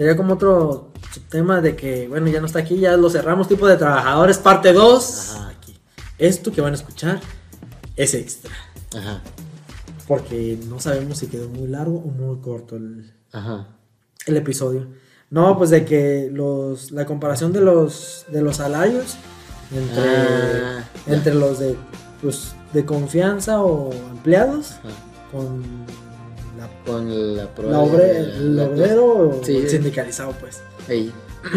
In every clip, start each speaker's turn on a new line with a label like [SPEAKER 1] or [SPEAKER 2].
[SPEAKER 1] sería como otro tema de que, bueno, ya no está aquí, ya lo cerramos, tipo de trabajadores, parte 2.
[SPEAKER 2] Ajá.
[SPEAKER 1] Aquí. Esto que van a escuchar es extra.
[SPEAKER 2] Ajá.
[SPEAKER 1] Porque no sabemos si quedó muy largo o muy corto el,
[SPEAKER 2] Ajá.
[SPEAKER 1] el episodio. No, pues de que los la comparación de los de los salarios entre,
[SPEAKER 2] Ah,
[SPEAKER 1] entre los de pues de confianza o empleados
[SPEAKER 2] Ajá.
[SPEAKER 1] con la,
[SPEAKER 2] Con la
[SPEAKER 1] la obre- el
[SPEAKER 2] la-
[SPEAKER 1] obrero o
[SPEAKER 2] Sí,
[SPEAKER 1] el
[SPEAKER 2] sí.
[SPEAKER 1] sindicalizado, pues.
[SPEAKER 2] Ey.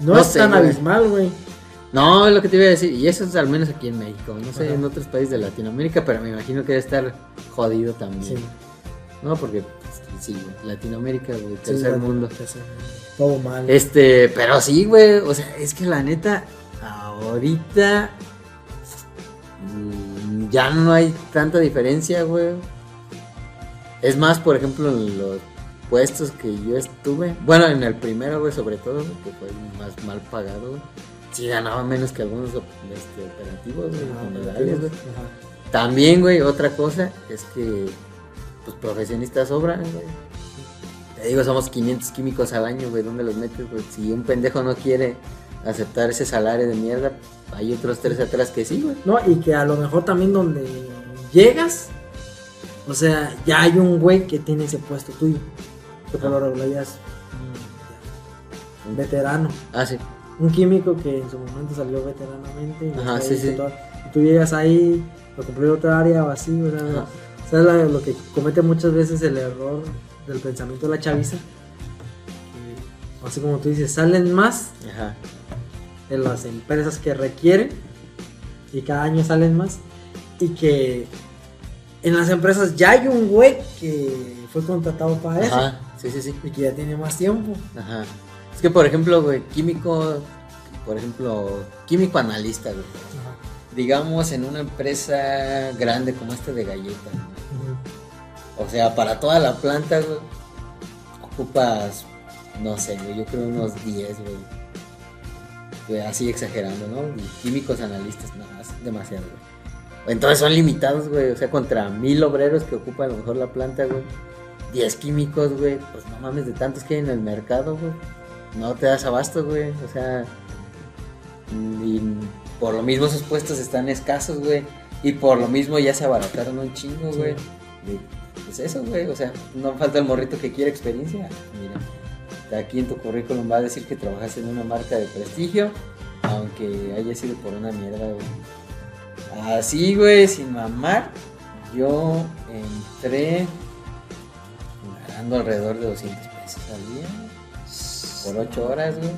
[SPEAKER 1] No,
[SPEAKER 2] No
[SPEAKER 1] es
[SPEAKER 2] sé,
[SPEAKER 1] tan
[SPEAKER 2] güey.
[SPEAKER 1] abismal, güey.
[SPEAKER 2] No, es lo que te iba a decir. Y eso es al menos aquí en México. No sé
[SPEAKER 1] Ajá.
[SPEAKER 2] en otros países de Latinoamérica, pero me imagino que debe estar jodido también.
[SPEAKER 1] Sí,
[SPEAKER 2] No, porque pues, sí, Latinoamérica, güey,
[SPEAKER 1] sí,
[SPEAKER 2] tercer
[SPEAKER 1] la-
[SPEAKER 2] mundo.
[SPEAKER 1] tercer mundo. Todo mal.
[SPEAKER 2] Este, pero sí, güey. O sea, es que la neta, ahorita mm, ya no hay tanta diferencia, güey. Es más, por ejemplo, en los puestos que yo estuve. Bueno, en el primero, güey, sobre todo, que fue más mal pagado, güey. Sí ganaba menos que algunos este, operativos, generales, güey. También, güey, otra cosa es que pues profesionistas sobran, güey. Te digo, somos 500 químicos al año, güey, ¿dónde los metes, güey? Si un pendejo no quiere aceptar ese salario de mierda, hay otros tres atrás que sí, güey.
[SPEAKER 1] No, y que a lo mejor también donde llegas, o sea, ya hay un güey que tiene ese puesto tuyo. Que por lo regular ya es un veterano.
[SPEAKER 2] Ah, sí.
[SPEAKER 1] Un químico que en su momento salió veteranamente. y
[SPEAKER 2] Ajá, sí, sí.
[SPEAKER 1] todo. Y tú llegas ahí, a cumplir otra área o así,
[SPEAKER 2] Ajá.
[SPEAKER 1] o sea, la- lo que comete muchas veces el error del pensamiento de la chaviza. que, así como tú dices, salen más
[SPEAKER 2] Ajá.
[SPEAKER 1] de las empresas que requieren y cada año salen más y que en las empresas ya hay un güey que fue contratado para eso
[SPEAKER 2] Ajá. Sí, sí, sí.
[SPEAKER 1] y que ya tiene más tiempo.
[SPEAKER 2] Ajá. Es que, por ejemplo, güey, químico, por ejemplo, químico analista, güey. Digamos en una empresa grande como esta de galleta. ¿no? O sea, para toda la planta, güey, ocupas, no sé, güey, yo creo unos 10, güey. Güey, Así exagerando, ¿no? Y químicos analistas, nada, es demasiado, güey. Entonces son limitados, güey. O sea, contra mil obreros que ocupan a lo mejor la planta, güey. 10 químicos, güey. Pues no mames de tantos que hay en el mercado, güey. No te das abasto, güey. O sea, y por lo mismo esos puestos están escasos, güey. Y por lo mismo ya se abarataron un chingo,
[SPEAKER 1] Sí.
[SPEAKER 2] güey. Y, Pues eso, güey. O sea, no falta el morrito que quiere experiencia. Mira, aquí en tu currículum va a decir que trabajas en una marca de prestigio, aunque haya sido por una mierda, güey. Así, güey, sin mamar, yo entré ganando alrededor de 200 pesos al día. Por 8 horas, güey.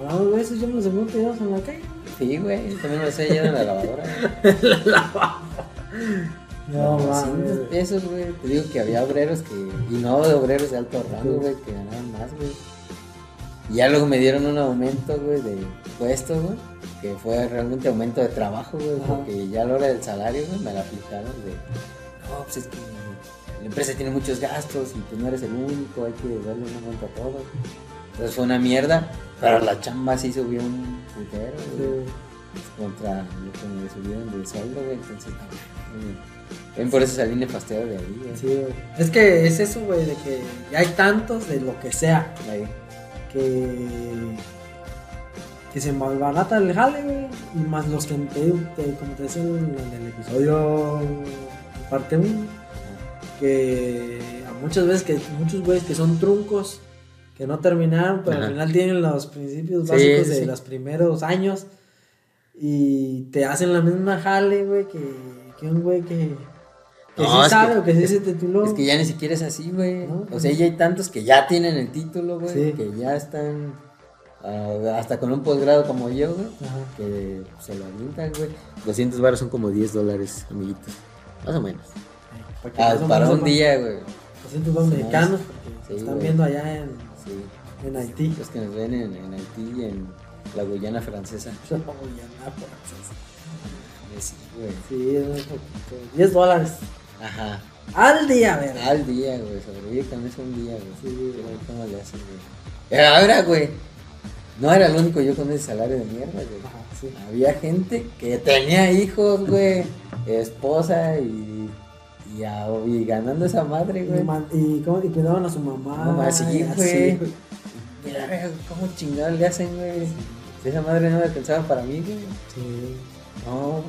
[SPEAKER 1] Hablando de eso, yo me los encuentro tirados en la calle.
[SPEAKER 2] Sí, güey, también me lo sé ya en la lavadora. güey.
[SPEAKER 1] No,
[SPEAKER 2] 200
[SPEAKER 1] mames.
[SPEAKER 2] pesos, güey. Te digo que había obreros que. Y no de obreros de alto rango, güey, que ganaban más, güey. Y ya luego me dieron un aumento, güey, de puesto, güey. Que fue realmente aumento de trabajo, güey.
[SPEAKER 1] Ajá.
[SPEAKER 2] Porque ya a la hora del salario, güey, me la aplicaron de. No, pues es que la empresa tiene muchos gastos y tú no eres el único, hay que darle un aumento a todos. Entonces fue una mierda, pero la chamba sí subió un putero, güey
[SPEAKER 1] Sí.
[SPEAKER 2] contra lo que me subieron de sueldo, güey. Entonces. Ven por eso salí nefasteado de ahí, güey.
[SPEAKER 1] Sí. Es que es eso, güey, de que ya hay tantos de lo que sea
[SPEAKER 2] Ahí.
[SPEAKER 1] que que se malbarata el jale, y más los que te, te- como te decía en el, episodio parte 1, que a muchas veces que muchos güeyes que son truncos que no terminaron, pero
[SPEAKER 2] Ajá.
[SPEAKER 1] al final tienen los principios básicos
[SPEAKER 2] sí,
[SPEAKER 1] de
[SPEAKER 2] sí.
[SPEAKER 1] los primeros años y te hacen la misma jale, güey, que, que un güey que, que
[SPEAKER 2] No,
[SPEAKER 1] sí sabe
[SPEAKER 2] que-
[SPEAKER 1] o que sí se tituló.
[SPEAKER 2] Es que ya ni siquiera es así, güey.
[SPEAKER 1] No,
[SPEAKER 2] o sea, ya hay tantos que ya tienen el título, güey.
[SPEAKER 1] Sí.
[SPEAKER 2] Que ya están ah, hasta con un posgrado como yo, güey. Que se lo avientan, güey. 200 baros son como 10 dólares, amiguitos. Más o menos.
[SPEAKER 1] Porque
[SPEAKER 2] Ah, para un día, güey.
[SPEAKER 1] 200 dólares
[SPEAKER 2] Sí,
[SPEAKER 1] mexicanos, porque
[SPEAKER 2] sí,
[SPEAKER 1] están
[SPEAKER 2] güey.
[SPEAKER 1] viendo allá en,
[SPEAKER 2] Sí.
[SPEAKER 1] en Haití.
[SPEAKER 2] Los que nos ven en, en Haití y en la Guyana francesa.
[SPEAKER 1] Uy, anda, por acceso.
[SPEAKER 2] Sí, güey.
[SPEAKER 1] Sí, es poquito. 10 dólares
[SPEAKER 2] Ajá.
[SPEAKER 1] al día, ver.
[SPEAKER 2] Al día, güey. Sobrevive con eso un día, güey.
[SPEAKER 1] Sí,
[SPEAKER 2] Pero ¿Cómo le hacen, güey? Eh, Ahora, güey. No era el único yo con ese salario de mierda, güey.
[SPEAKER 1] Ajá, sí.
[SPEAKER 2] Había gente que tenía hijos, güey. Esposa y, Y, a- y ganando esa madre, güey.
[SPEAKER 1] y, cómo- cuidaban a su mamá.
[SPEAKER 2] Así,
[SPEAKER 1] y
[SPEAKER 2] güey. Mira, güey, cómo chingados le hacen, güey. Si esa madre no me alcanzaba para mí, güey.
[SPEAKER 1] Sí.
[SPEAKER 2] No,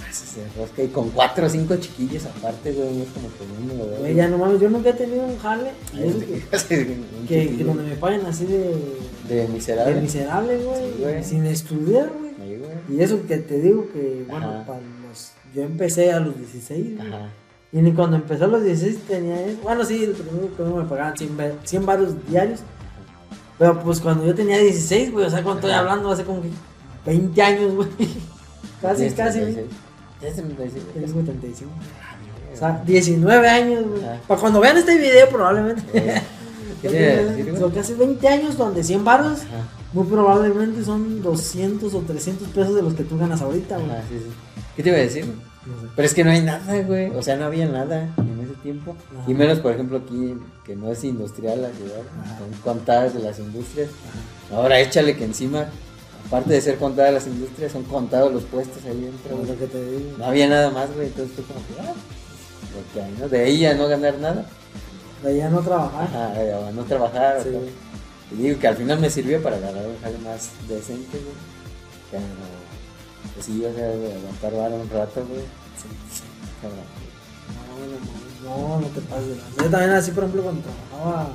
[SPEAKER 2] pases de rosca. Y con cuatro o cinco chiquillos aparte, güey. No es como que uno, güey.
[SPEAKER 1] Güey, ya no mames, yo nunca he tenido un jale.
[SPEAKER 2] Ay,
[SPEAKER 1] que, que, que donde me paguen así de,
[SPEAKER 2] De miserable.
[SPEAKER 1] de miserable, güey.
[SPEAKER 2] Sí, güey.
[SPEAKER 1] sin estudiar, güey.
[SPEAKER 2] Ahí, güey.
[SPEAKER 1] Y eso que te digo que, bueno,
[SPEAKER 2] Ajá.
[SPEAKER 1] para los, yo empecé a los 16, güey.
[SPEAKER 2] Ajá.
[SPEAKER 1] Y ni cuando empecé a los 16 tenía eso. Bueno, sí, el primero que me pagaban 100, ve- 100 baros diarios. Pero pues cuando yo tenía 16, güey, o sea, cuando estoy hablando hace como que 20 años, güey. Casi, casi,
[SPEAKER 2] 36.
[SPEAKER 1] Güey.
[SPEAKER 2] Tienes 36, güey.
[SPEAKER 1] Tengo 75.
[SPEAKER 2] Ah,
[SPEAKER 1] O sea, 19 años, güey.
[SPEAKER 2] Ajá.
[SPEAKER 1] Para cuando vean este video, probablemente.
[SPEAKER 2] Eh, ¿Qué te iba a decir, güey?
[SPEAKER 1] Son casi 20 años donde 100 baros,
[SPEAKER 2] Ajá.
[SPEAKER 1] muy probablemente son 200 o 300 pesos de los que tú ganas ahorita, güey.
[SPEAKER 2] Ajá, sí, sí. ¿Qué te iba a decir?
[SPEAKER 1] No sé.
[SPEAKER 2] Pero es que no hay nada, güey. O sea, no había nada en ese tiempo.
[SPEAKER 1] Ajá.
[SPEAKER 2] Y menos, por ejemplo, aquí, que no es industrial la ciudad. Son contadas de las industrias. Ahora échale que encima, aparte de ser contadas las industrias, son contados los puestos ahí dentro. Güey.
[SPEAKER 1] lo que te digo.
[SPEAKER 2] No había nada más, güey. Entonces fue como que, ah, lo que hay, ¿no? De ahí a no ganar nada.
[SPEAKER 1] De allá no trabajar.
[SPEAKER 2] Ajá, a no trabajar.
[SPEAKER 1] Sí.
[SPEAKER 2] Y digo que al final me sirvió para ganar un jale más decente, güey. Pero, pues sí, o sea, aguantar vara un rato, güey. Sí, sí, cabrón.
[SPEAKER 1] No, no, no, no te pases. Yo también así, por ejemplo, cuando trabajaba,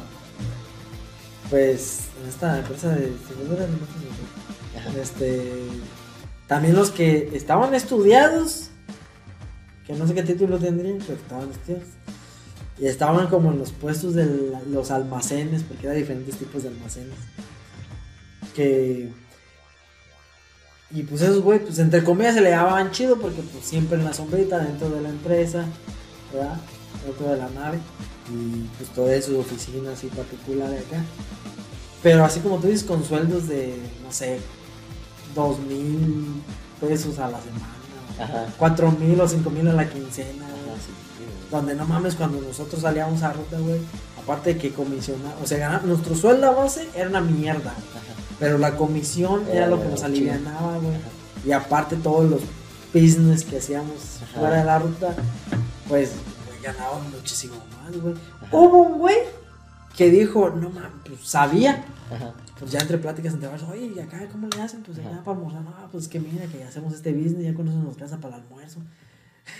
[SPEAKER 1] pues, en esta empresa de seguros de alimentos, Este, también los que estaban estudiados, que no sé qué título tendrían, pero estaban estudiados, y estaban como en los puestos de los almacenes, porque era diferentes tipos de almacenes, que... Y pues esos güey, pues entre comillas se le daban chido porque pues siempre en la sombrita dentro de la empresa, ¿verdad? Dentro de la nave. Y pues toda su oficina así particular de acá. Pero así como tú dices, con sueldos de, no sé, dos mil pesos a la semana. Cuatro mil o cinco mil a la quincena.
[SPEAKER 2] Ajá, sí, sí, güey.
[SPEAKER 1] Donde no mames, cuando nosotros salíamos a ruta, güey. Aparte de que comisiona, o sea, nuestro sueldo base era una mierda.
[SPEAKER 2] Ajá.
[SPEAKER 1] Pero la comisión era lo que nos alivianaba, güey. Y aparte todos los business que hacíamos
[SPEAKER 2] Ajá.
[SPEAKER 1] fuera de la ruta, pues güey, ganaban muchísimo más, güey. Hubo un güey que dijo, no mames, pues sabía.
[SPEAKER 2] Ajá.
[SPEAKER 1] Pues ya entre pláticas entre varios, oye, ¿y acá cómo le hacen? Pues acá para almorzar, no, pues que mira que hacemos este business, ya con eso nos casa para el almuerzo.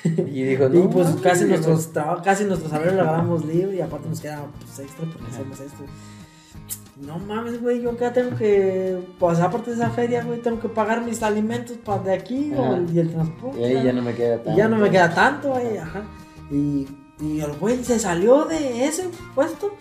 [SPEAKER 2] Y dijo,
[SPEAKER 1] y
[SPEAKER 2] no,
[SPEAKER 1] pues
[SPEAKER 2] mames,
[SPEAKER 1] casi nuestros trabajos, casi nuestros salarios lo agarramos libre y aparte nos queda pues extra porque
[SPEAKER 2] Ajá.
[SPEAKER 1] hacemos esto. No mames, güey, yo acá tengo que, pues aparte de esa feria, güey, tengo que pagar mis alimentos para de aquí o y el transporte.
[SPEAKER 2] Y ahí ya no me queda
[SPEAKER 1] Y
[SPEAKER 2] tanto.
[SPEAKER 1] ya no me queda tanto, güey, ajá. Y, y el güey se salió de ese puesto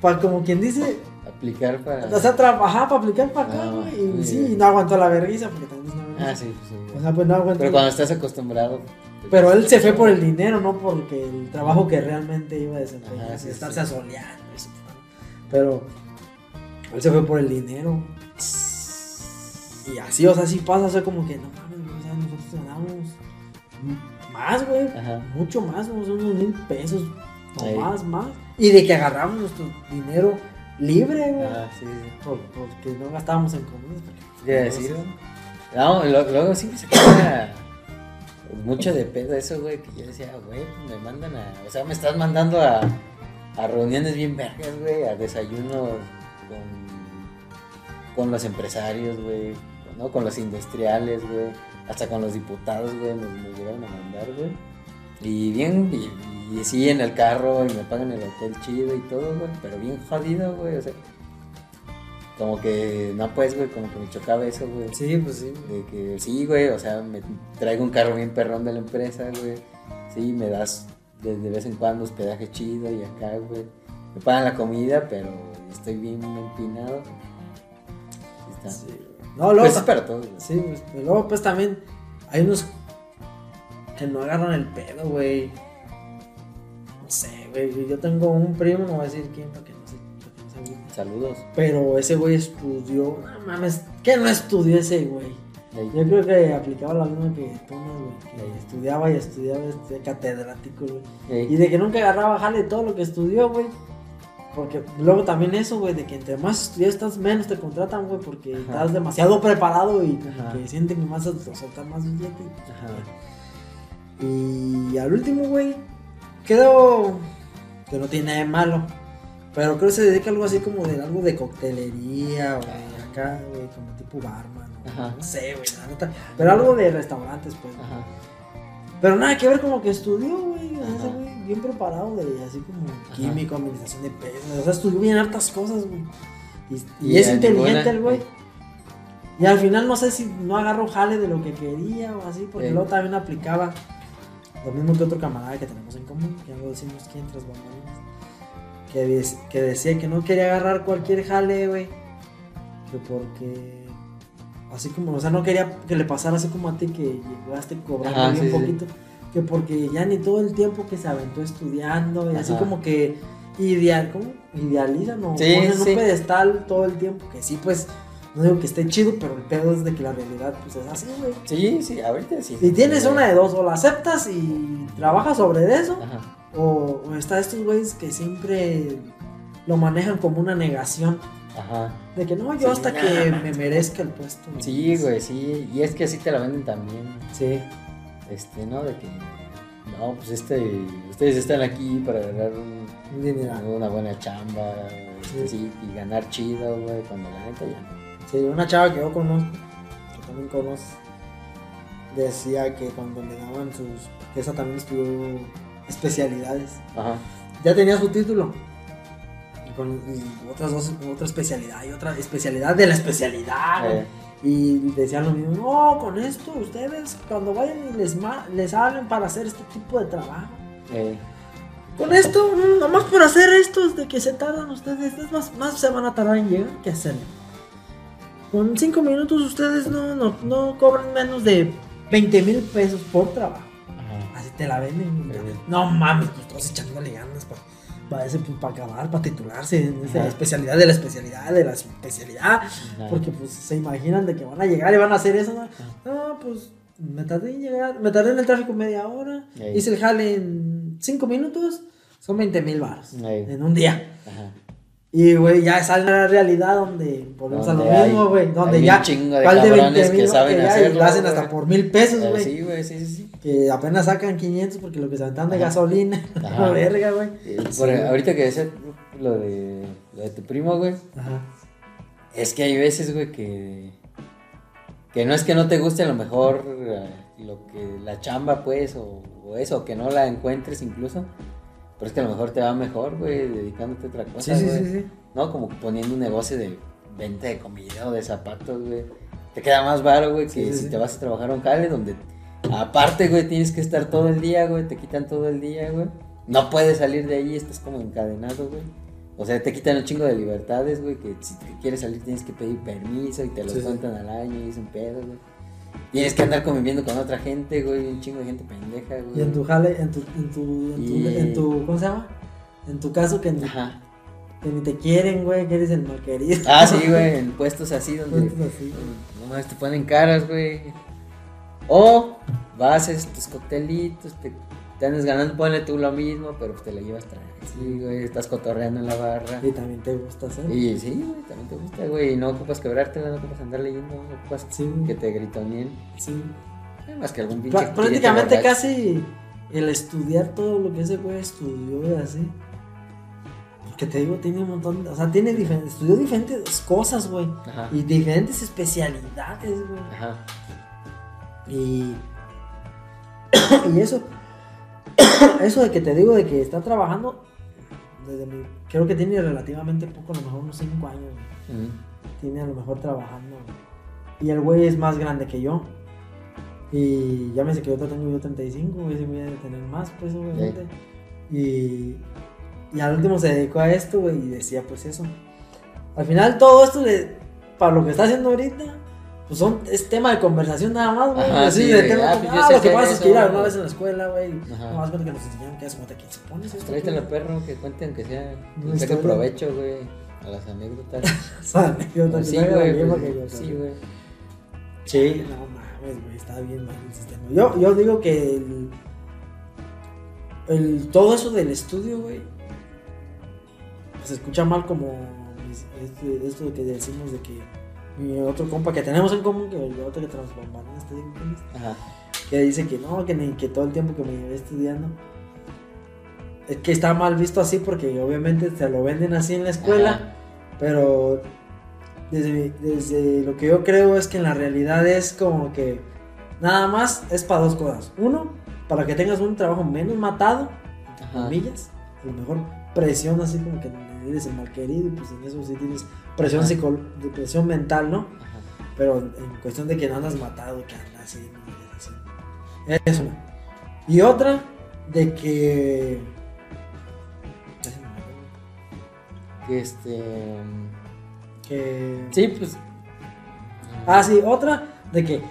[SPEAKER 1] para como quien dice,
[SPEAKER 2] Aplicar para.
[SPEAKER 1] o sea, trabajar para aplicar para acá,
[SPEAKER 2] Ah,
[SPEAKER 1] güey. y sí, y no aguantó la vergüenza porque también es una vergüenza.
[SPEAKER 2] Ah, sí, sí.
[SPEAKER 1] O sea, pues no aguantó.
[SPEAKER 2] Pero cuando estás acostumbrado. te
[SPEAKER 1] Pero él se fue por el dinero, no porque el trabajo que realmente iba a desempeñar,
[SPEAKER 2] Ajá,
[SPEAKER 1] así,
[SPEAKER 2] sí,
[SPEAKER 1] estarse
[SPEAKER 2] sí.
[SPEAKER 1] asoleando. eso. Pero él se fue por el dinero. Y así, o sea, sí pasa, o sea, como que no mames, o sea, nosotros ganamos más, güey,
[SPEAKER 2] Ajá.
[SPEAKER 1] mucho más, unos mil pesos, o más, más. Y de que agarramos nuestro dinero libre, güey,
[SPEAKER 2] Ah, sí, sí.
[SPEAKER 1] por- porque no gastábamos en comidas. porque-
[SPEAKER 2] ¿Qué decir? No, lo- luego sí me sacaba mucho de pedo eso, güey, que yo decía, güey, me mandan a, o sea, me estás mandando a, a reuniones bien vergas, güey, a desayunos con, con los empresarios, güey, ¿no? Con los industriales, güey, hasta con los diputados, güey, nos, nos llegaron a mandar, güey. Y bien, y, y sí, en el carro, y me pagan el hotel chido y todo, güey, pero bien jodido, güey, o sea, como que, no pues, güey, como que me chocaba eso, güey.
[SPEAKER 1] Sí, pues sí.
[SPEAKER 2] De que sí, güey, o sea, me traigo un carro bien perrón de la empresa, güey. Sí, me das de, de vez en cuando hospedaje chido y acá, güey. Me pagan la comida, pero estoy bien empinado. Sí está.
[SPEAKER 1] Sí. No, luego
[SPEAKER 2] Pues es para todos, güey.
[SPEAKER 1] Sí, pues, luego pues también hay unos que no agarran el pedo, güey. No sé, güey. Yo tengo un primo, no voy a decir quién para que no se, para que no se agüite.
[SPEAKER 2] Saludos.
[SPEAKER 1] Pero ese güey estudió. No mames, ¿qué no estudió ese güey? Yo creo que aplicaba la misma que tú, ¿no, güey. Que estudiaba y estudiaba este catedrático, güey. Y de que nunca agarraba jale todo lo que estudió, güey. Porque luego también eso, güey, de que entre más estudias estás menos te contratan, güey, porque
[SPEAKER 2] Ajá.
[SPEAKER 1] estás demasiado preparado y
[SPEAKER 2] Ajá.
[SPEAKER 1] que sienten que vas a soltar más billete.
[SPEAKER 2] Ajá.
[SPEAKER 1] Y al último, güey, creo que no tiene nada de malo. Pero creo que se dedica a algo así como de algo de coctelería o de acá, güey, como tipo barman.
[SPEAKER 2] Ajá.
[SPEAKER 1] No sé, güey, la neta. Pero algo de restaurantes, pues.
[SPEAKER 2] Ajá.
[SPEAKER 1] Pero nada que ver como que estudió, güey. Ese güey bien preparado de así como
[SPEAKER 2] Ajá.
[SPEAKER 1] químico, administración de pesos. O sea, estudió bien hartas cosas, güey. Y, y
[SPEAKER 2] Y
[SPEAKER 1] es inteligente el güey. Y al final no sé si no agarró jale de lo que quería o así, porque
[SPEAKER 2] Sí.
[SPEAKER 1] luego también aplicaba lo mismo que otro camarada que tenemos en común, que ya lo decimos quién tras bambalinas. Que, que decía que no quería agarrar cualquier jale, güey. Que porque. Así como, o sea, no quería que le pasara así como a ti que llegaste cobrando
[SPEAKER 2] Ajá,
[SPEAKER 1] bien
[SPEAKER 2] sí, sí.
[SPEAKER 1] poquito. Que porque ya ni todo el tiempo que se aventó estudiando y así como que ideal, ¿cómo? Idealizan o
[SPEAKER 2] Sí,
[SPEAKER 1] ponen un pedestal todo el tiempo. Que sí, pues, no digo que esté chido, pero el pedo es de que la realidad, pues es así, güey.
[SPEAKER 2] Sí, sí, ahorita sí.
[SPEAKER 1] Y tienes
[SPEAKER 2] Sí,
[SPEAKER 1] una de dos, o la aceptas y trabajas sobre eso,
[SPEAKER 2] Ajá.
[SPEAKER 1] o, o está estos güeyes que siempre lo manejan como una negación.
[SPEAKER 2] Ajá.
[SPEAKER 1] De que no, yo
[SPEAKER 2] Sí,
[SPEAKER 1] hasta que me merezca el puesto.
[SPEAKER 2] Sí, güey, sí. Y es que así te la venden también.
[SPEAKER 1] Sí.
[SPEAKER 2] Este, ¿no? De que. No, pues este. Ustedes están aquí para ganar un- una buena chamba. este, sí, y ganar chido, güey. Cuando la neta ya no.
[SPEAKER 1] Sí, una chava que yo conozco, que también conoces, decía que cuando le daban sus. que esa también estudió especialidades.
[SPEAKER 2] Ajá.
[SPEAKER 1] Ya tenía su título. Y con y otras dos, otra especialidad y otra especialidad de la especialidad.
[SPEAKER 2] Eh,
[SPEAKER 1] Y decían lo mismo, no, con esto ustedes cuando vayan y les, ma- les hablen para hacer este tipo de trabajo.
[SPEAKER 2] eh,
[SPEAKER 1] Con esto, mm, nomás por hacer estos de que se tardan ustedes, es más, más se van a tardar en llegar que hacerlo. Con cinco minutos ustedes no, no, no cobran menos de 20 mil pesos por trabajo.
[SPEAKER 2] ajá.
[SPEAKER 1] Así te la venden. No mames, pues todos echándole ganas para acabar, para titularse en esa
[SPEAKER 2] Ajá.
[SPEAKER 1] especialidad de la especialidad de la especialidad. Porque pues se imaginan de que van a llegar y van a hacer eso. No, No, pues me tardé en llegar, me tardé en el tráfico media hora. Hice el jale en 5 minutos, son 20 mil baros en un día.
[SPEAKER 2] Ajá.
[SPEAKER 1] Y güey, ya sale a la realidad donde volvemos a lo mismo, güey. Donde ya
[SPEAKER 2] chingo de
[SPEAKER 1] ¿cuál
[SPEAKER 2] cabrones que
[SPEAKER 1] 20,000,
[SPEAKER 2] saben
[SPEAKER 1] ya, y
[SPEAKER 2] hacerlo,
[SPEAKER 1] lo hacen hasta por mil pesos,
[SPEAKER 2] Eh,
[SPEAKER 1] güey.
[SPEAKER 2] sí, güey, sí, sí, sí.
[SPEAKER 1] Que apenas sacan 500 porque lo que se aventan de
[SPEAKER 2] Ajá.
[SPEAKER 1] gasolina.
[SPEAKER 2] Ajá.
[SPEAKER 1] La verga, güey. Sí,
[SPEAKER 2] ahorita que decía lo de, lo de tu primo, güey.
[SPEAKER 1] Ajá.
[SPEAKER 2] Es que hay veces, güey, que. Que no es que no te guste a lo mejor eh, lo que la chamba, pues, o, o eso, que no la encuentres incluso. Pero es que a lo mejor te va mejor, güey, dedicándote a otra cosa,
[SPEAKER 1] Sí, sí,
[SPEAKER 2] güey.
[SPEAKER 1] sí, sí.
[SPEAKER 2] ¿No? Como poniendo un negocio de venta de comida o de zapatos, güey. Te queda más baro, güey, que
[SPEAKER 1] Sí, sí,
[SPEAKER 2] si
[SPEAKER 1] sí.
[SPEAKER 2] te vas a trabajar a un jale donde. Aparte, güey, tienes que estar todo el día, güey, te quitan todo el día, güey. No puedes salir de ahí, estás como encadenado, güey. O sea, te quitan un chingo de libertades, güey, que si te quieres salir tienes que pedir permiso y te lo cuentan al año y es un pedo, güey. Tienes que andar conviviendo con otra gente, güey, un chingo de gente pendeja, güey.
[SPEAKER 1] Y en tu jale, en tu, en tu, en tu,
[SPEAKER 2] Y-
[SPEAKER 1] en tu- ¿cómo se llama? En tu caso que ni,
[SPEAKER 2] Ajá.
[SPEAKER 1] que ni te quieren, güey, que eres el mal querido.
[SPEAKER 2] Ah, sí, güey, en puestos así donde...
[SPEAKER 1] Puestos así.
[SPEAKER 2] No más te ponen caras, güey. O vas, haces tus coctelitos, te, te andas ganando, ponle tú lo mismo, pero pues te la llevas tranqui, güey. Estás cotorreando en la barra.
[SPEAKER 1] Y también te gusta hacer.
[SPEAKER 2] Y sí, güey, también te gusta, güey. Y no ocupas quebrártela, no ocupas andar leyendo, no ocupas
[SPEAKER 1] Sí,
[SPEAKER 2] que te gritoneen.
[SPEAKER 1] Sí.
[SPEAKER 2] Más que algún pinche.
[SPEAKER 1] Prá- Prácticamente casi el estudiar todo lo que ese güey estudió y así. Porque te digo, tiene un montón, de- o sea, tiene diferentes, estudió diferentes cosas, güey.
[SPEAKER 2] Ajá.
[SPEAKER 1] Y diferentes especialidades, güey.
[SPEAKER 2] Ajá.
[SPEAKER 1] Y, y eso, eso de que te digo de que está trabajando, desde mi, creo que tiene relativamente poco, a lo mejor unos 5 años, tiene a lo mejor trabajando. Y el güey es más grande que yo. Y ya me sé que yo tengo yo 35, güey, sí voy a tener más, pues, obviamente. Y, y al último se dedicó a esto, güey, y decía, pues eso. Al final todo esto, de, para lo que está haciendo ahorita, pues son, es tema de conversación nada más, güey. Así
[SPEAKER 2] sí,
[SPEAKER 1] de
[SPEAKER 2] de,
[SPEAKER 1] tema,
[SPEAKER 2] ah,
[SPEAKER 1] como,
[SPEAKER 2] pues yo
[SPEAKER 1] ah,
[SPEAKER 2] sé
[SPEAKER 1] lo que pasa es que ir alguna vez en la escuela, güey, no más cuenta que nos enseñaron que es como te quién se pone esto.
[SPEAKER 2] Tráete al perro que cuente aunque sea.
[SPEAKER 1] Una
[SPEAKER 2] Que saque
[SPEAKER 1] historia.
[SPEAKER 2] provecho, güey. A las anécdotas.
[SPEAKER 1] Esa anécdota
[SPEAKER 2] Pues
[SPEAKER 1] que
[SPEAKER 2] sí, güey. pues, sí, güey.
[SPEAKER 1] Sí, no mames, güey, está bien mal el sistema. Yo, yo digo que el, el- todo eso del estudio, güey, se escucha mal como este- esto que decimos de que mi otro compa que tenemos en común, que el otro que transformamos, te digo
[SPEAKER 2] Ajá.
[SPEAKER 1] que dice que no, que, ni, que todo el tiempo que me llevé estudiando, es que está mal visto así porque obviamente te lo venden así en la escuela,
[SPEAKER 2] Ajá.
[SPEAKER 1] pero desde, desde lo que yo creo es que en la realidad es como que nada más es para dos cosas. Uno, para que tengas un trabajo menos matado, entre
[SPEAKER 2] Ajá.
[SPEAKER 1] comillas, a lo mejor presión así como que eres el mal querido pues en eso sí tienes presión, psico- presión mental, ¿no?
[SPEAKER 2] Ajá.
[SPEAKER 1] Pero en cuestión de que no andas matado, que andas así, así. Es una. Y otra, de que.
[SPEAKER 2] Que este.
[SPEAKER 1] Que.
[SPEAKER 2] Sí, pues.
[SPEAKER 1] Ah, sí, otra, de que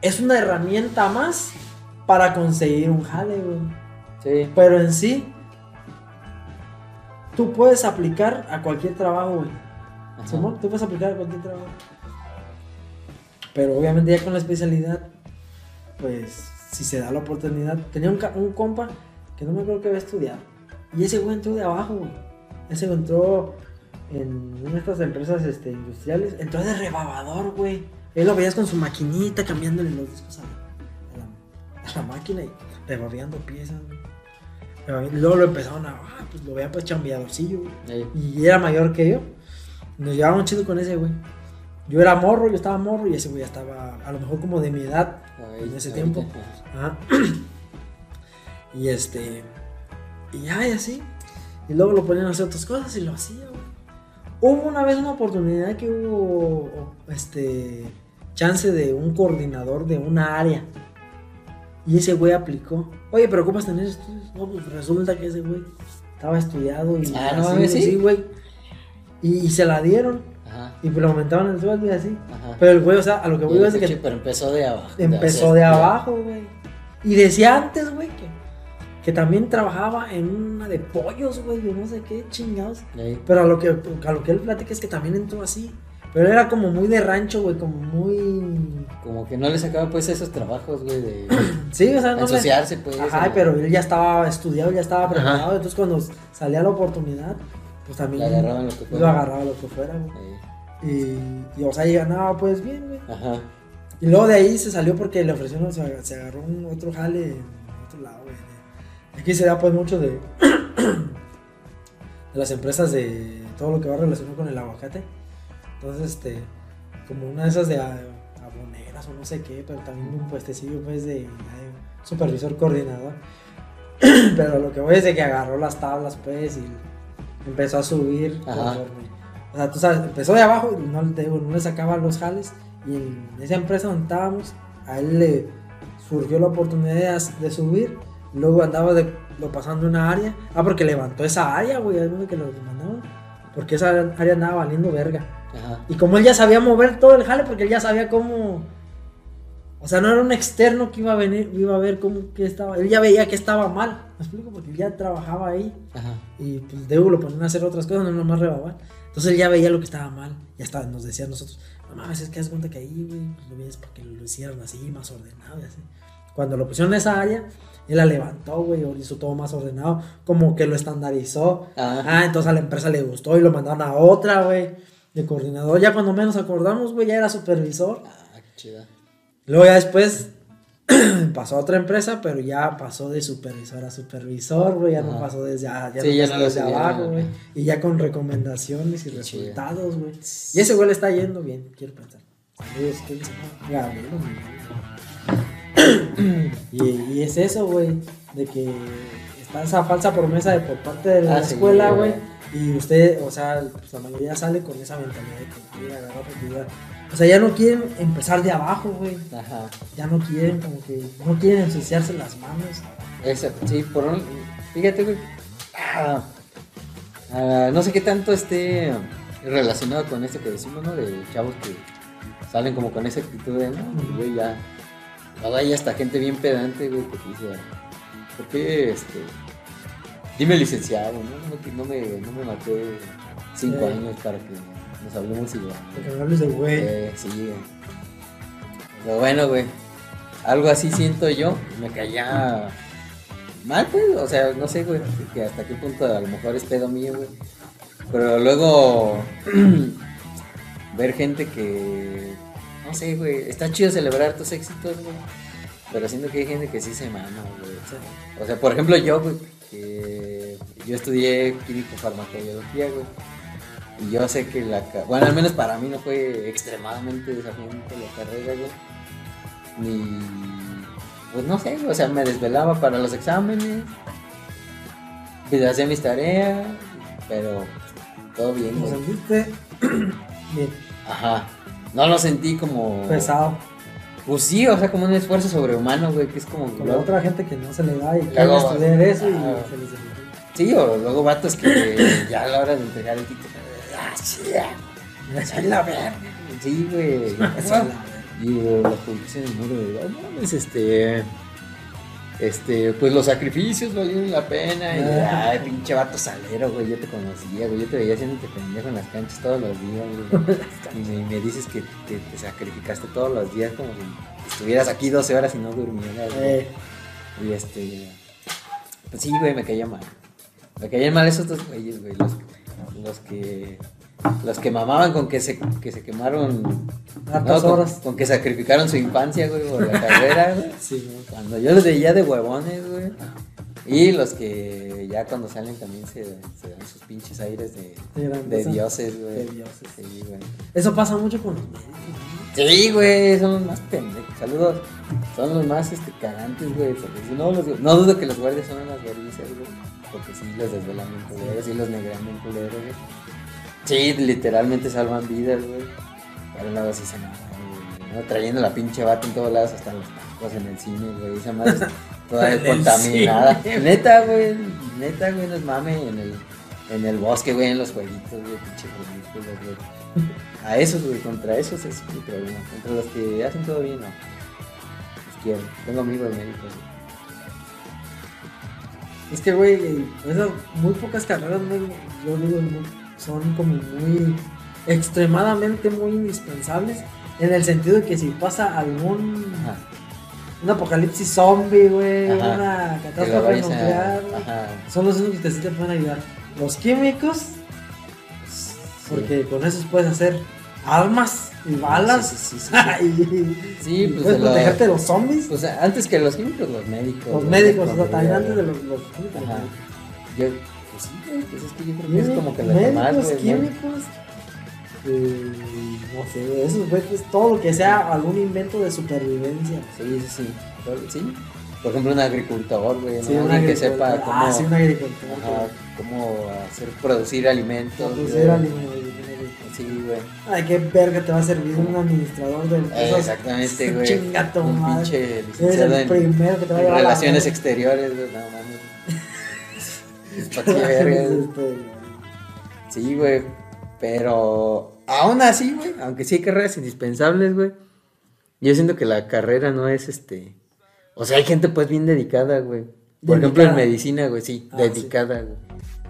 [SPEAKER 1] es una herramienta más para conseguir un jale, güey.
[SPEAKER 2] Sí.
[SPEAKER 1] Pero en sí, tú puedes aplicar a cualquier trabajo, güey. Simón, tú puedes aplicar a cualquier trabajo. Pero obviamente ya con la especialidad, pues si se da la oportunidad. Tenía un, un compa que no me acuerdo que había estudiado. Y ese güey entró de abajo, güey. Ese güey entró en una de estas empresas este, industriales. Entró de rebabador, güey. Él lo veías con su maquinita cambiándole los discos a la, a la- a la máquina y rebabeando piezas, güey. Y luego lo empezaron a. Ah, pues lo veía pues chambeadorcillo, güey
[SPEAKER 2] Ey.
[SPEAKER 1] y era mayor que yo. Nos llevábamos chido con ese güey. Yo era morro, yo estaba morro y ese güey ya estaba a lo mejor como de mi edad en ese tiempo. Ajá. Y este. Y ya, y así. Y luego lo ponían a hacer otras cosas y lo hacía, güey. Hubo una vez una oportunidad que hubo este chance de un coordinador de una área. Y ese güey aplicó. Oye, pero ¿cómo a tener estudios? No, pues resulta que ese güey estaba estudiado y
[SPEAKER 2] Ah,
[SPEAKER 1] así,
[SPEAKER 2] mames, ¿sí?
[SPEAKER 1] güey. Y, y se la dieron.
[SPEAKER 2] Ajá.
[SPEAKER 1] Y pues le aumentaban el sueldo y así.
[SPEAKER 2] Ajá.
[SPEAKER 1] Pero el güey, o sea, a lo que voy
[SPEAKER 2] el
[SPEAKER 1] es de
[SPEAKER 2] coche,
[SPEAKER 1] que
[SPEAKER 2] Pero empezó de abajo.
[SPEAKER 1] empezó de abajo, güey. Y decía antes, güey, que, que también trabajaba en una de pollos, güey, yo no sé qué chingados. Pero a lo que, a lo que él platica es que también entró así. Pero era como muy de rancho, güey, como muy...
[SPEAKER 2] Como que no le sacaba pues esos trabajos, güey, de
[SPEAKER 1] Sí, o sea, no le-
[SPEAKER 2] ensuciarse, pues.
[SPEAKER 1] Ajá,
[SPEAKER 2] o-
[SPEAKER 1] pero él ya estaba estudiado, ya estaba
[SPEAKER 2] Ajá.
[SPEAKER 1] preparado. Entonces cuando salía la oportunidad, pues también
[SPEAKER 2] Le agarraban lo que
[SPEAKER 1] lo
[SPEAKER 2] fuera.
[SPEAKER 1] agarraba lo que fuera, güey.
[SPEAKER 2] Ey.
[SPEAKER 1] Y, y, o sea, y ganaba pues bien, güey.
[SPEAKER 2] Ajá.
[SPEAKER 1] Y luego de ahí se salió porque le ofrecieron, se agarró un otro jale en otro lado, güey. Aquí se da pues mucho de, de las empresas de todo lo que va relacionado con el aguacate. Entonces, este, como una de esas de a- aboneras o no sé qué, pero también un puestecillo pues de, de supervisor coordinador. pero lo que voy es de que agarró las tablas pues y empezó a subir conforme. O sea, tú sabes, empezó de abajo y no, te digo, no le sacaban los jales. Y en esa empresa donde estábamos, a él le surgió la oportunidad de, subir. Luego andaba de, lo pasando una área. Ah, porque levantó esa área, güey. donde que lo mandaban. Porque esa área andaba valiendo verga.
[SPEAKER 2] Ajá.
[SPEAKER 1] Y como él ya sabía mover todo el jale, porque él ya sabía cómo. O sea, no era un externo que iba a venir, iba a ver cómo que estaba. Él ya veía que estaba mal. ¿Me explico? Porque él ya trabajaba ahí.
[SPEAKER 2] Ajá.
[SPEAKER 1] Y pues Debo lo ponían a hacer otras cosas, no nomás rebabar. Entonces él ya veía lo que estaba mal. Ya estaba, nos decía a nosotros, no mames, es que haz cuenta que ahí, güey, pues lo vienes para que lo hicieran así, más ordenado y así. Cuando lo pusieron en esa área, él la levantó, güey, o hizo todo más ordenado, como que lo estandarizó.
[SPEAKER 2] Ajá.
[SPEAKER 1] Ah, entonces a la empresa le gustó y lo mandaron a otra, güey, de coordinador. Ya cuando menos acordamos, güey, ya era supervisor.
[SPEAKER 2] Ah, qué chida.
[SPEAKER 1] Luego ya después pasó a otra empresa, pero ya pasó de supervisor a supervisor, güey, ya no pasó desde, ah, ya
[SPEAKER 2] Sí,
[SPEAKER 1] no
[SPEAKER 2] ya
[SPEAKER 1] pasó
[SPEAKER 2] no
[SPEAKER 1] desde abajo, güey, y ya con recomendaciones y
[SPEAKER 2] Qué
[SPEAKER 1] resultados, güey. Y ese güey le está yendo bien, quiero pensar. Saludos, ¿quién se llama? Gabriel, y, y es eso, güey, de que está esa falsa promesa de por parte de la
[SPEAKER 2] Ah,
[SPEAKER 1] escuela,
[SPEAKER 2] güey.
[SPEAKER 1] y usted, o sea, pues la mayoría sale con esa mentalidad de que quiere agarrar oportunidad. O sea, ya no quieren empezar de abajo, güey
[SPEAKER 2] Ajá.
[SPEAKER 1] ya no quieren, como que no quieren ensuciarse las manos.
[SPEAKER 2] Esa, sí, por un. Fíjate, güey. Ah, ah, no sé qué tanto esté relacionado con esto que decimos, ¿no? De chavos que salen como con esa actitud de, no, güey, ya. Luego hay hasta gente bien pedante, güey, que te dice, ¿por qué este.? Dime licenciado, ¿no? No me, no me, me maté cinco
[SPEAKER 1] Eh.
[SPEAKER 2] años para que nos hablemos igual.
[SPEAKER 1] Porque no hables de güey.
[SPEAKER 2] Eh, sí, güey. Pero bueno, güey. Algo así siento yo. Me caía mal, pues. O sea, no sé, güey. Que hasta qué punto a lo mejor es pedo mío, güey. Pero luego ver gente que. No sé, güey. Está chido celebrar tus éxitos, güey. Pero siento que hay gente que sí se mama, güey. O sea, por ejemplo, yo, güey, que yo estudié químico farmacobiología, güey. Y yo sé que la. Bueno, al menos para mí no fue extremadamente desafiante la carrera, güey. Ni. Pues no sé, o sea, me desvelaba para los exámenes. Pues hacía mis tareas. Pero todo bien,
[SPEAKER 1] ¿Lo sentiste? bien.
[SPEAKER 2] Ajá. No lo sentí como.
[SPEAKER 1] Pesado.
[SPEAKER 2] Pues sí, o sea, como un esfuerzo sobrehumano, güey, que es como.
[SPEAKER 1] Con la otra gente que no se le da y quiere estudiar eso y se les
[SPEAKER 2] Sí, o luego vatos que ya a la hora de entregar el título. ¡Ah, sí! ¡Soy la verga! Sí, güey. Y lo en el muro. No mames, este este, pues los sacrificios valieron la pena. Y, ay, pinche vato salero, güey. Yo te conocía, güey. Yo te veía haciéndote pendejo en las canchas todos los días, güey. y me, dices que, te sacrificaste todos los días como si estuvieras aquí 12 horas y no durmieras, güey. Y este. Pues sí, güey, me caía mal. Me caían mal esos dos güeyes, güey. Los, los que los que mamaban con que se, que se quemaron.
[SPEAKER 1] No,
[SPEAKER 2] con, con, que sacrificaron su infancia, güey, por la carrera, güey.
[SPEAKER 1] Sí,
[SPEAKER 2] Cuando yo los veía de huevones, güey. Y los que ya cuando salen también se, se dan sus pinches aires de, de dioses, güey.
[SPEAKER 1] De dioses.
[SPEAKER 2] Sí, güey.
[SPEAKER 1] Eso pasa mucho con los médicos,
[SPEAKER 2] Sí, güey, son los más pendejos. Saludos. Son los más este, cagantes, güey. no, los, no dudo que los guardias son unas vergüenzas, güey. Porque sí los desvelan bien culeros, sí los negran bien culeros, güey. Sí, literalmente salvan vidas, güey. Para lado así se me ¿no? Trayendo la pinche bata en todos lados, hasta los tacos en el cine, güey. Esa madre toda contaminada. Neta, güey. Neta, güey, nos mame en el, en el bosque, güey, en los jueguitos, güey, pinche jueguitos, güey. A esos, güey, contra esos es mi problema. Contra los que hacen todo bien, no. Los quiero. Tengo amigos médicos, güey.
[SPEAKER 1] Es que, güey, esas muy pocas carreras, yo digo, son como muy extremadamente muy indispensables en el sentido de que si pasa algún un apocalipsis zombie, güey, una catástrofe nuclear, son los únicos que te pueden ayudar. Los químicos, porque con esos puedes hacer armas y balas.
[SPEAKER 2] Sí, sí, sí,
[SPEAKER 1] pues puedes protegerte de los zombies.
[SPEAKER 2] Pues antes que los químicos, los médicos.
[SPEAKER 1] Los, médicos, o sea, también antes de los, los químicos.
[SPEAKER 2] Yo, pues sí, pues es que yo creo que es como que la que más,
[SPEAKER 1] güey. químicos. Eh, no sé, esos güeyes, todo lo que sea algún invento de supervivencia.
[SPEAKER 2] Sí, sí, sí. Sí, por ejemplo, un agricultor, güey, sí, ¿no? que sepa cómo,
[SPEAKER 1] ah, sí, un agricultor,
[SPEAKER 2] cómo hacer producir alimentos.
[SPEAKER 1] Producir alimentos.
[SPEAKER 2] Sí, güey.
[SPEAKER 1] Ay, qué verga te va a servir un administrador de
[SPEAKER 2] empresas. Exactamente, güey.
[SPEAKER 1] Chingato,
[SPEAKER 2] un pinche licenciado en, primero que te va a relaciones exteriores, güey, no mames. Sí, güey. Pero aún así, güey, aunque sí hay carreras indispensables, güey. Yo siento que la carrera no es este. O sea, hay gente pues bien dedicada, güey. Por ejemplo, en medicina, güey, sí, ah, dedicada, güey.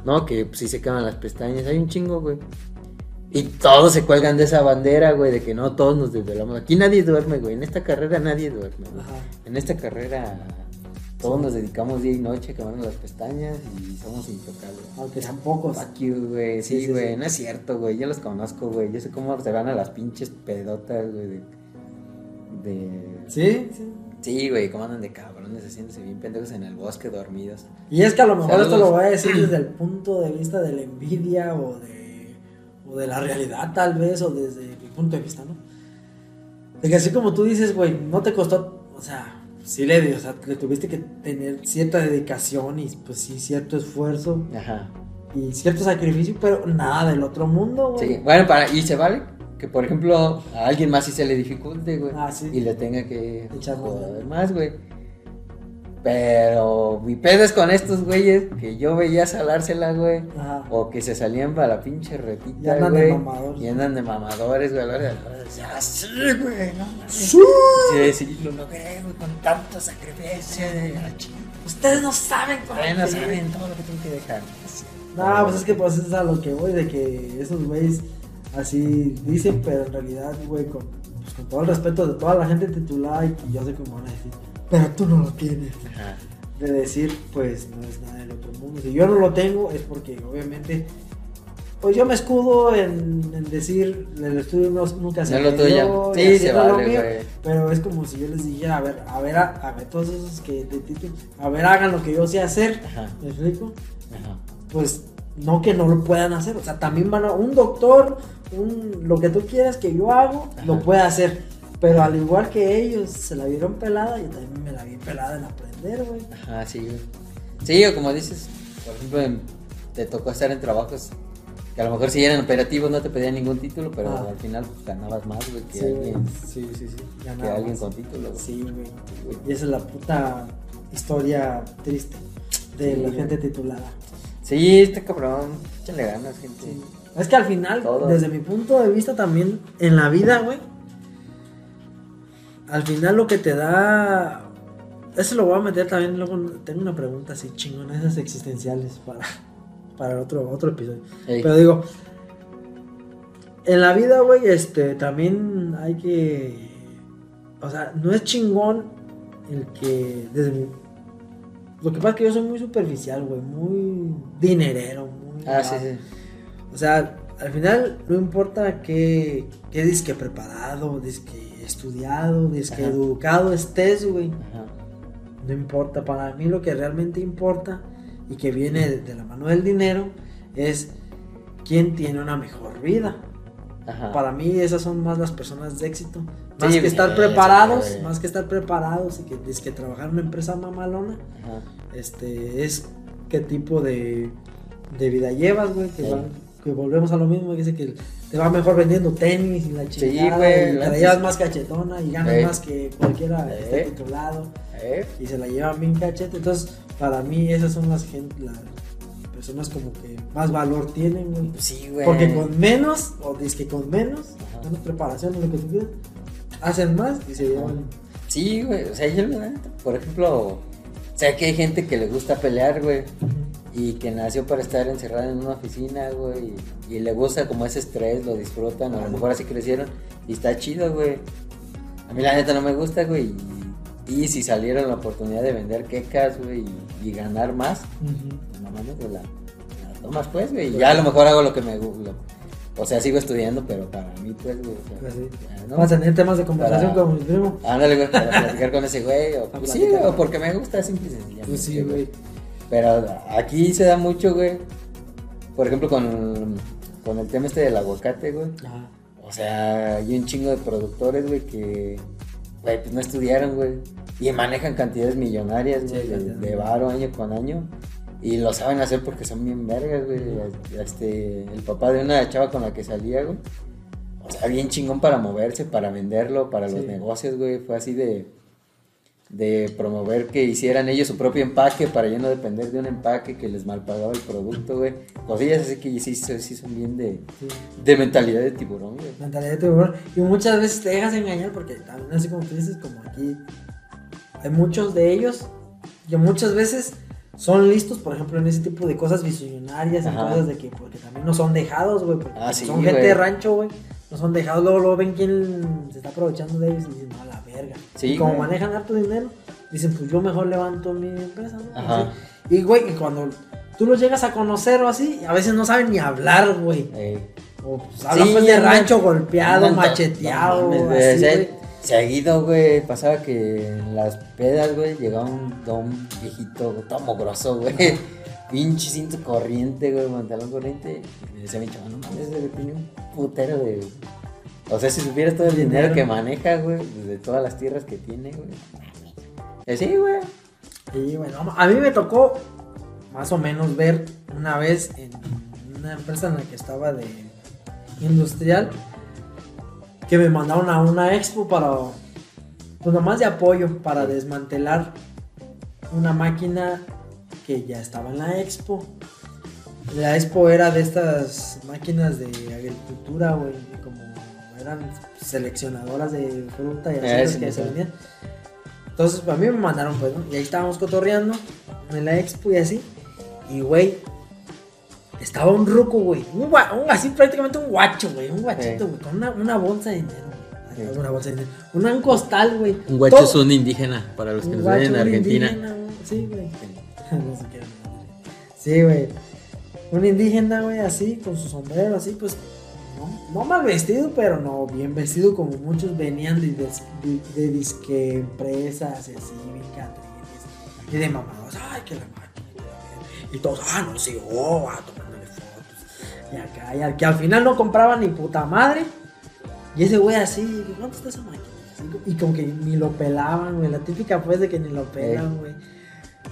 [SPEAKER 2] No, que pues, sí se queman las pestañas, hay un chingo, güey. Y todos se cuelgan de esa bandera, güey, de que no todos nos desvelamos. Aquí nadie duerme, güey. En esta carrera nadie duerme. En esta carrera todos nos dedicamos día y noche, quemando las pestañas y somos intocables.
[SPEAKER 1] Aunque sean pocos.
[SPEAKER 2] Aquí, güey. Sí, güey. no es cierto, güey. Yo los conozco, güey. Yo sé cómo se van a las pinches pedotas, güey. De, de...
[SPEAKER 1] Sí, sí.
[SPEAKER 2] Sí, güey, cómo andan de cabrones haciéndose bien pendejos en el bosque dormidos.
[SPEAKER 1] Y es que a lo mejor esto lo voy a decir desde el punto de vista de la envidia o de, o de la realidad, tal vez, o desde mi punto de vista, ¿no? De que así como tú dices, güey, no te costó, o sea, sí le, o sea, le tuviste que tener cierta dedicación y pues sí, cierto esfuerzo.
[SPEAKER 2] Ajá.
[SPEAKER 1] Y cierto sacrificio, pero nada del otro mundo,
[SPEAKER 2] güey. Sí, bueno, para, y se vale que por ejemplo a alguien más sí se le dificulte, güey.
[SPEAKER 1] Ah, sí.
[SPEAKER 2] Y le tenga que echar más, güey. Pero mi pedo es con estos güeyes que yo veía salársela, güey. O que se salían para la pinche repita, y
[SPEAKER 1] andan
[SPEAKER 2] güey.
[SPEAKER 1] De mamadores.
[SPEAKER 2] Y andan de mamadores, güey.
[SPEAKER 1] Ah, sí, güey, no
[SPEAKER 2] Sí. Sí, sí, lo logré, güey, con tanto sacrificio.
[SPEAKER 1] Ustedes no saben
[SPEAKER 2] Ustedes no saben todo lo que tengo que dejar.
[SPEAKER 1] No, pues es que pues es a lo que voy, de que esos güeyes así dicen, pero en realidad, güey, con, pues, con todo el respeto de toda la gente titulada y yo sé cómo van a decir pero tú no lo tienes. De decir, pues no es nada del otro mundo. Si yo no lo tengo es porque obviamente, pues yo me escudo en, decir, el estudio nunca se
[SPEAKER 2] no lo tuyo. Sí, se vale, mío,
[SPEAKER 1] Pero es como si yo les dijera, a ver, a ver, a, ver, todos esos que de título, a ver, hagan lo que yo sé hacer. ¿Me explico? Ajá. pues no que no lo puedan hacer. O sea, también van a. Un doctor, un, lo que tú quieras que yo hago, lo puede hacer. Pero al igual que ellos se la vieron pelada, yo también me la vi pelada en aprender, güey.
[SPEAKER 2] Ajá, sí, güey. Sí, o como dices, por ejemplo, te tocó estar en trabajos que a lo mejor si eran operativos no te pedían ningún título, pero
[SPEAKER 1] Ah.
[SPEAKER 2] al final pues, ganabas más, güey, que
[SPEAKER 1] Sí,
[SPEAKER 2] alguien,
[SPEAKER 1] sí, sí, sí.
[SPEAKER 2] que
[SPEAKER 1] Ganaba
[SPEAKER 2] alguien
[SPEAKER 1] más.
[SPEAKER 2] con título, güey.
[SPEAKER 1] Sí, güey. Y esa es la puta historia triste de
[SPEAKER 2] Sí,
[SPEAKER 1] la
[SPEAKER 2] güey.
[SPEAKER 1] gente titulada.
[SPEAKER 2] Sí, está cabrón. Échale ganas, gente.
[SPEAKER 1] Es que al final,
[SPEAKER 2] Todo.
[SPEAKER 1] desde mi punto de vista también, en la vida, güey, al final lo que te da... Eso lo voy a meter también, luego tengo una pregunta así chingona, esas existenciales para, para otro, otro episodio.
[SPEAKER 2] Ey.
[SPEAKER 1] Pero digo, en la vida, güey, este, también hay que... O sea, no es chingón el que desde mi... Lo que pasa es que yo soy muy superficial, güey, muy dinerero, muy...
[SPEAKER 2] Ah, sí, sí.
[SPEAKER 1] O sea, al final no importa que, que disque preparado, disque estudiado, disque
[SPEAKER 2] Ajá.
[SPEAKER 1] educado estés, güey. No importa. Para mí lo que realmente importa y que viene de, la mano del dinero es quién tiene una mejor vida.
[SPEAKER 2] Ajá.
[SPEAKER 1] Para mí esas son más las personas de éxito. Más
[SPEAKER 2] Sí,
[SPEAKER 1] que estar
[SPEAKER 2] güey,
[SPEAKER 1] preparados, más que estar preparados y que, que trabajar en una empresa mamalona
[SPEAKER 2] Ajá.
[SPEAKER 1] este es qué tipo de, de vida llevas, güey, que,
[SPEAKER 2] Sí.
[SPEAKER 1] Que volvemos a lo mismo, dice que te va mejor vendiendo tenis y la chingada,
[SPEAKER 2] güey,
[SPEAKER 1] y te la llevas más cachetona y ganas
[SPEAKER 2] Sí.
[SPEAKER 1] más que cualquiera que esté
[SPEAKER 2] Sí.
[SPEAKER 1] titulado
[SPEAKER 2] Eh,
[SPEAKER 1] y se la llevan bien cachete, entonces para mí esas son las gente, las personas como que más valor tienen, güey.
[SPEAKER 2] sí, güey.
[SPEAKER 1] Porque con menos, o dice que con menos,
[SPEAKER 2] Ajá.
[SPEAKER 1] menos preparación, o lo que tú quieras, hacen más y se llevan.
[SPEAKER 2] Sí, güey. O sea, yo, por ejemplo, sé que hay gente que le gusta pelear, güey. Y que nació para estar encerrada en una oficina, güey. Y, y le gusta como ese estrés, lo disfrutan. A lo mejor así crecieron. Y está chido, güey. A mí la neta no me gusta, güey. Y, y si salieron la oportunidad de vender quecas, güey, y, y ganar más, no mames, güey, la, la tomas, pues, güey. Y ya a lo mejor hago lo que me gusta. O sea, sigo estudiando, pero para mí, pues, güey. o sea,
[SPEAKER 1] Pues sí.
[SPEAKER 2] ¿no?
[SPEAKER 1] Tener temas de conversación
[SPEAKER 2] Para-
[SPEAKER 1] con mi primo.
[SPEAKER 2] Ándale, güey, para platicar con ese güey. O, pues sí, o porque me gusta, simple y sencillamente.
[SPEAKER 1] Pues sí, güey.
[SPEAKER 2] Pero aquí se da mucho, güey. Por ejemplo, con, con el tema este del aguacate, güey.
[SPEAKER 1] Ajá.
[SPEAKER 2] O sea, hay un chingo de productores, güey, que, güey, pues no estudiaron, güey. Y manejan cantidades millonarias, güey,
[SPEAKER 1] Sí,
[SPEAKER 2] de, de varo año con año. Y lo saben hacer porque son bien vergas, güey. Este, el papá de una chava con la que salía, güey. O sea, bien chingón para moverse, para venderlo, para los negocios, güey. Fue así de, de promover que hicieran ellos su propio empaque para ya no depender de un empaque que les malpagaba el producto, güey. Cosillas así que sí, sí, sí son bien de,
[SPEAKER 1] Sí.
[SPEAKER 2] de mentalidad de tiburón, güey.
[SPEAKER 1] mentalidad de tiburón. Y muchas veces te dejas engañar porque también así como tú dices, como aquí hay muchos de ellos que muchas veces son listos, por ejemplo, en ese tipo de cosas visionarias y cosas de que porque también no son dejados, güey, porque
[SPEAKER 2] Ah, sí,
[SPEAKER 1] son gente de rancho, güey. No son dejados, luego, luego ven quién se está aprovechando de ellos y dicen, no, la verga.
[SPEAKER 2] Sí,
[SPEAKER 1] y como
[SPEAKER 2] güey.
[SPEAKER 1] manejan harto dinero, dicen, pues yo mejor levanto mi empresa, ¿no?
[SPEAKER 2] Ajá.
[SPEAKER 1] Y, güey, y cuando tú los llegas a conocer o así, a veces no saben ni hablar, güey.
[SPEAKER 2] Ey.
[SPEAKER 1] O pues, hablan
[SPEAKER 2] Sí,
[SPEAKER 1] pues de rancho golpeado, macheteado,
[SPEAKER 2] no güey,
[SPEAKER 1] así,
[SPEAKER 2] o sea,
[SPEAKER 1] güey.
[SPEAKER 2] Seguido, güey, pasaba que en las pedas, güey, llegaba un don viejito, todo mogroso, güey. Pinche cinto corriente, güey, pantalón corriente. Y me decía mi chaval, no mames, tiene un putero de. O sea, si supieras todo el dinero,
[SPEAKER 1] Dinero.
[SPEAKER 2] que maneja, güey, de todas las tierras que tiene, güey. Eh, Sí, güey.
[SPEAKER 1] Y bueno, a mí me tocó más o menos ver una vez en una empresa en la que estaba de industrial que me mandaron a una expo para, pues nomás de apoyo, para desmantelar una máquina que ya estaba en la expo. La expo era de estas máquinas de agricultura, güey, como eran seleccionadoras de fruta y así
[SPEAKER 2] Eh,
[SPEAKER 1] las
[SPEAKER 2] sí,
[SPEAKER 1] que se vendían. Entonces, a mí me mandaron, pues, ¿no? Y ahí estábamos cotorreando en la expo y así. Y, güey, estaba un ruco, güey. Un, gua- un- así prácticamente un guacho, güey. Un guachito,
[SPEAKER 2] Sí.
[SPEAKER 1] güey. Con una, una bolsa de dinero, güey. Una bolsa de dinero. Un costal, güey.
[SPEAKER 2] Un guacho
[SPEAKER 1] Todo-
[SPEAKER 2] es un indígena, para los que
[SPEAKER 1] un
[SPEAKER 2] nos ven en
[SPEAKER 1] un
[SPEAKER 2] Argentina.
[SPEAKER 1] indígena, güey. Sí, güey. No sé qué. Sí, güey. Un indígena, güey, así, con su sombrero, así, pues. No, no mal vestido, pero no bien vestido, como muchos venían de, de, de disque empresas y así, bien. Y de mamados, ay, que la máquina. Y todos, ah, no, sí, oh, ah, tomándole fotos. Y acá, y al, que al final no compraba ni puta madre. Y ese güey así, ¿cuánto está esa máquina? Y como que ni lo pelaban, güey. La típica pues de que ni lo pelan, güey.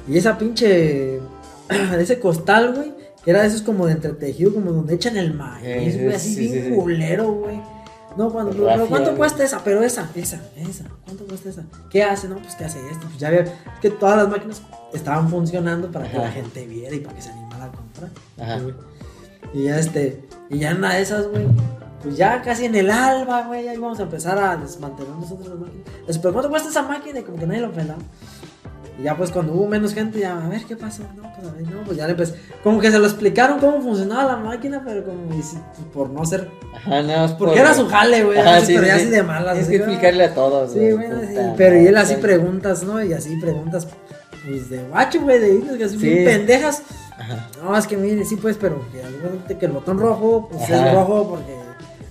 [SPEAKER 1] Y esa pinche. ese costal, güey. Era de esos como de entretejido, como donde echan el maíz, güey. Así
[SPEAKER 2] Sí,
[SPEAKER 1] bien
[SPEAKER 2] sí,
[SPEAKER 1] culero, güey. No, cuando,
[SPEAKER 2] Rafia,
[SPEAKER 1] pero ¿cuánto cuesta esa? Pero esa, esa, esa. ¿Cuánto cuesta esa? ¿Qué hace? No, pues ¿qué hace esto? Pues ya veo, es que todas las máquinas estaban funcionando para que la gente viera y para que se animara a comprar.
[SPEAKER 2] Ajá.
[SPEAKER 1] Y ya este, y ya una de esas, güey, pues ya casi en el alba, güey, ya íbamos a empezar a desmantelar nosotros las máquinas. Pero ¿cuánto cuesta esa máquina? Y como que nadie lo pelaba. Y ya pues cuando hubo menos gente, ya, a ver qué pasó. No, pues a ver, no, pues ya le empecé. Como que se lo explicaron cómo funcionaba la máquina, pero como y si- por no ser.
[SPEAKER 2] Ajá, nada más
[SPEAKER 1] Porque
[SPEAKER 2] por-
[SPEAKER 1] era su jale, güey.
[SPEAKER 2] Ajá, sí,
[SPEAKER 1] pero
[SPEAKER 2] sí,
[SPEAKER 1] ya
[SPEAKER 2] sí.
[SPEAKER 1] así de malas.
[SPEAKER 2] Tienes que
[SPEAKER 1] ¿no?
[SPEAKER 2] explicarle a todos,
[SPEAKER 1] Sí,
[SPEAKER 2] güey, puta
[SPEAKER 1] sí, pero y él así
[SPEAKER 2] Sí.
[SPEAKER 1] preguntas, ¿no? Y así preguntas, pues de guacho, güey, de indios, que así
[SPEAKER 2] Sí.
[SPEAKER 1] bien pendejas.
[SPEAKER 2] Ajá.
[SPEAKER 1] No, es que mire, sí, pues, pero que el botón rojo, pues
[SPEAKER 2] Ajá.
[SPEAKER 1] es rojo porque.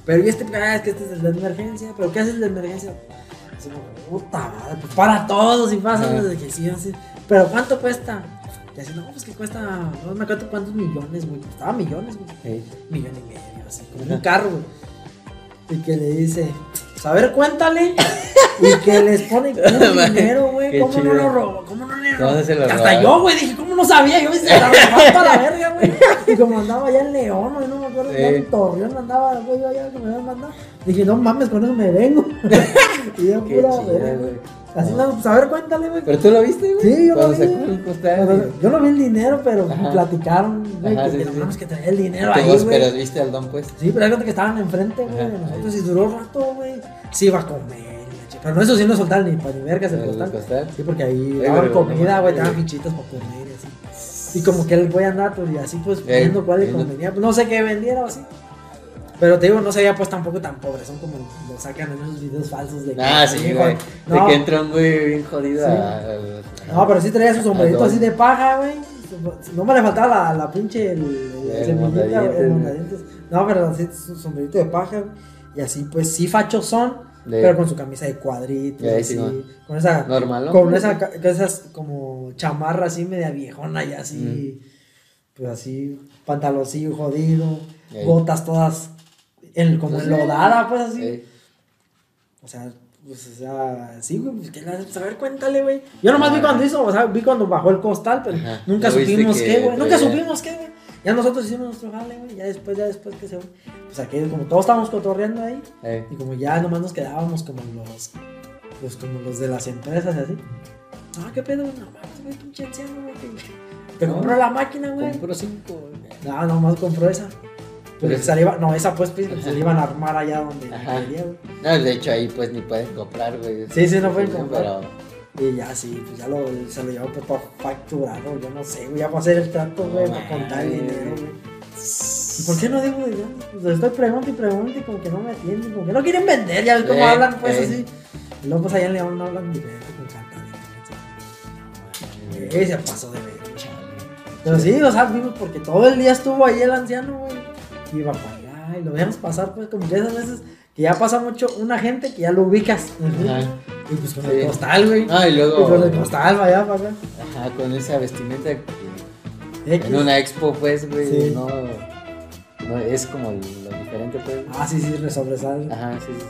[SPEAKER 1] Pero y este, ah, es que este es el de emergencia. ¿Pero qué hace el de emergencia? Así como, puta madre, pues para todos y pasa
[SPEAKER 2] Ajá.
[SPEAKER 1] desde que sí, así. Pero ¿cuánto cuesta? Y así, no, pues que cuesta, no me acuerdo cuántos millones, güey. Costaba millones, güey.
[SPEAKER 2] Sí.
[SPEAKER 1] Millón y medio, así, como un carro, güey. Y que le dice, a ver, cuéntale. y que les pone dinero, güey. ¿Cómo no lo robó? ¿Cómo no le robó?
[SPEAKER 2] ¿Dónde se lo
[SPEAKER 1] Hasta yo, güey, dije, ¿cómo no sabía? Yo se la para la verga, güey. Y como andaba allá en León, güey, no me acuerdo,
[SPEAKER 2] Sí.
[SPEAKER 1] ya en Torreón andaba, güey, allá que me habían mandado. Dije, no mames, con eso me vengo. y yo, pura verga,
[SPEAKER 2] güey.
[SPEAKER 1] Así, no, pues a ver, cuéntale, güey.
[SPEAKER 2] Pero tú lo viste, güey.
[SPEAKER 1] Sí, yo lo vi. Yo no vi el dinero, pero
[SPEAKER 2] Ajá.
[SPEAKER 1] platicaron, güey,
[SPEAKER 2] Ajá,
[SPEAKER 1] que,
[SPEAKER 2] sí, sí.
[SPEAKER 1] que traía el dinero ahí,
[SPEAKER 2] vos,
[SPEAKER 1] güey.
[SPEAKER 2] pero viste al don, pues.
[SPEAKER 1] Sí, pero hay gente que estaban enfrente, güey, de nosotros
[SPEAKER 2] ahí.
[SPEAKER 1] y duró rato, güey. Sí iba a comer, pero no eso sí no soltaban ni para ni vergas el costal.
[SPEAKER 2] costal.
[SPEAKER 1] Sí, porque ahí
[SPEAKER 2] Ay,
[SPEAKER 1] daban comida, güey, daban fichitas para comer y así. Y como que el güey andaba, pues, y así, pues, viendo cuál le convenía. Pues, no sé qué vendiera o así. Pero te digo, no se veía pues tampoco tan pobre, son como lo sacan en esos videos falsos de que-
[SPEAKER 2] Ah, sí, güey.
[SPEAKER 1] No,
[SPEAKER 2] De que entra un güey bien jodido
[SPEAKER 1] Sí.
[SPEAKER 2] a- a-
[SPEAKER 1] no, pero sí traía su sombrerito así de paja, güey. No me le faltaba la, la pinche el, el
[SPEAKER 2] El.
[SPEAKER 1] No, pero así su sombrerito de paja, güey. Y así, pues sí, fachos son,
[SPEAKER 2] De-
[SPEAKER 1] pero con su camisa de cuadritos, así,
[SPEAKER 2] sí, man.
[SPEAKER 1] con esa,
[SPEAKER 2] Normal, ¿no?
[SPEAKER 1] con esa, esas como chamarra así media viejona y así, pues así, pantaloncillo jodido, botas todas en, como
[SPEAKER 2] Pues,
[SPEAKER 1] enlodada, pues así.
[SPEAKER 2] Ey.
[SPEAKER 1] O sea, pues, o sea, sí, güey, pues, ¿qué le haces? Pues, a ver, cuéntale, güey. Yo nomás vi
[SPEAKER 2] Ah.
[SPEAKER 1] cuando hizo, o sea, vi cuando bajó el costal, pero
[SPEAKER 2] Ajá.
[SPEAKER 1] nunca
[SPEAKER 2] ¿No viste
[SPEAKER 1] supimos
[SPEAKER 2] que
[SPEAKER 1] qué, güey. Nunca supimos qué, güey. Ya nosotros hicimos nuestro jale, güey. Ya después, ya después que se. Pues aquí, como todos estábamos cotorreando ahí,
[SPEAKER 2] Ey.
[SPEAKER 1] y como ya nomás nos quedábamos como los, pues como los de las empresas y así. Ah, qué pedo, no mames, güey, pinche anciano, güey. que- Que
[SPEAKER 2] No.
[SPEAKER 1] compró la máquina, güey.
[SPEAKER 2] Compró cinco, güey.
[SPEAKER 1] No, nomás compró esa. Pero
[SPEAKER 2] Pero-
[SPEAKER 1] se iba, no, esa pues pues, se le iban a armar allá donde quería, güey.
[SPEAKER 2] No, de hecho ahí pues ni pueden comprar, güey.
[SPEAKER 1] Sí, sí, no pueden comprar.
[SPEAKER 2] Pero
[SPEAKER 1] Y ya sí, pues ya lo, se lo llevó pues para facturarlo, yo no sé, güey, ya para hacer el trato, güey,
[SPEAKER 2] No
[SPEAKER 1] para contar el dinero, güey. ¿Y por qué no digo dinero? Pues estoy preguntando y preguntando y como que no me atienden, como que no quieren vender, ya ves cómo
[SPEAKER 2] Eh,
[SPEAKER 1] hablan, pues
[SPEAKER 2] eh.
[SPEAKER 1] así. Y luego pues allá en León no hablan diferente con cantadito. Y se pasó de ver, Pero sí, o sea, vimos porque todo el día estuvo ahí el anciano, güey. Iba para allá y lo veíamos pasar, pues como que esas veces que ya pasa mucho una gente que ya lo ubicas.
[SPEAKER 2] Ajá.
[SPEAKER 1] Y pues con
[SPEAKER 2] Sí.
[SPEAKER 1] el costal, güey.
[SPEAKER 2] Ah, y
[SPEAKER 1] Y
[SPEAKER 2] luego.
[SPEAKER 1] con el costal para allá, para acá.
[SPEAKER 2] Ajá, con esa vestimenta que en una expo, pues, güey,
[SPEAKER 1] Sí.
[SPEAKER 2] no, no es como lo diferente, pues.
[SPEAKER 1] Ah, sí, sí, resobresal.
[SPEAKER 2] Ajá, sí, sí.